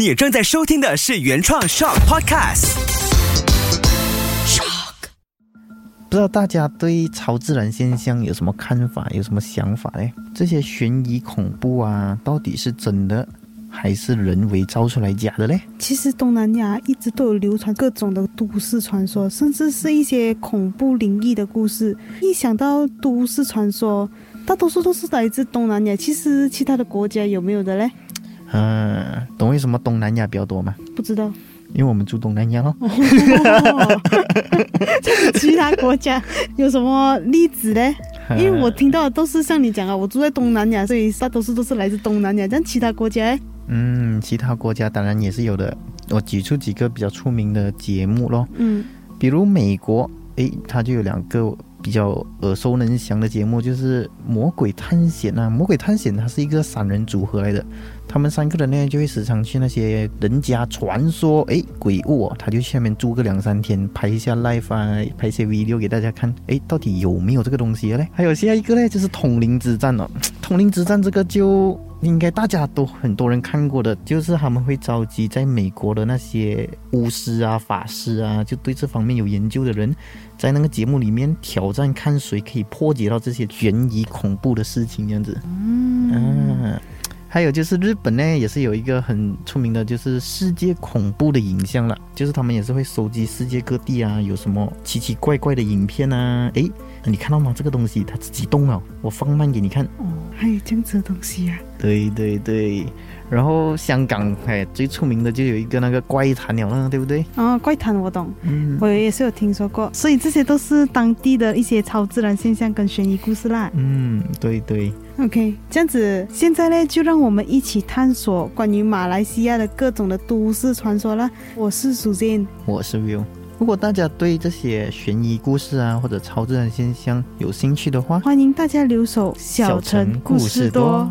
你正在收听的是原创 Shock Podcast。Shock，不知道大家对超自然现象有什么看法，有什么想法嘞？这些悬疑恐怖啊，到底是真的还是人为造出来假的嘞？其实东南亚一直都有流传各种的都市传说，甚至是一些恐怖灵异的故事。一想到都市传说，大多数都是来自东南亚。其实其他的国家有没有的嘞？嗯，懂为什么东南亚比较多吗？不知道。因为我们住东南亚哦。其他国家有什么例子呢？因为我听到的都是像你讲啊，我住在东南亚，所以大多数都是来自东南亚。但其他国家？嗯，其他国家当然也是有的。我举出几个比较出名的节目咯。嗯，比如美国，诶，它就有两个。比较耳熟能详的节目就是《魔鬼探险》啊，《魔鬼探险》它是一个三人组合来的，他们三个人呢就会时常去那些人家传说哎鬼屋哦，他就下面住个两三天，拍一下 live 啊，拍一些 video 给大家看，哎，到底有没有这个东西嘞？还有下一个嘞，就是《统灵之战》哦，《丛林之战》这个就。应该大家都很多人看过的，就是他们会召集在美国的那些巫师啊、法师啊，就对这方面有研究的人，在那个节目里面挑战，看谁可以破解到这些悬疑恐怖的事情，这样子。嗯。还有就是日本呢，也是有一个很出名的，就是世界恐怖的影像了，就是他们也是会收集世界各地啊，有什么奇奇怪怪的影片啊，诶，你看到吗？这个东西它自己动了，我放慢给你看。哦，还有这样子的东西啊？对对对。然后香港哎，最出名的就有一个那个怪谈了呢，对不对？啊，怪谈我懂，嗯，我也是有听说过。所以这些都是当地的一些超自然现象跟悬疑故事啦。嗯，对对。OK，这样子，现在呢，就让我们一起探索关于马来西亚的各种的都市传说啦。我是苏建，我是 Will。如果大家对这些悬疑故事啊，或者超自然现象有兴趣的话，欢迎大家留守小城故事多。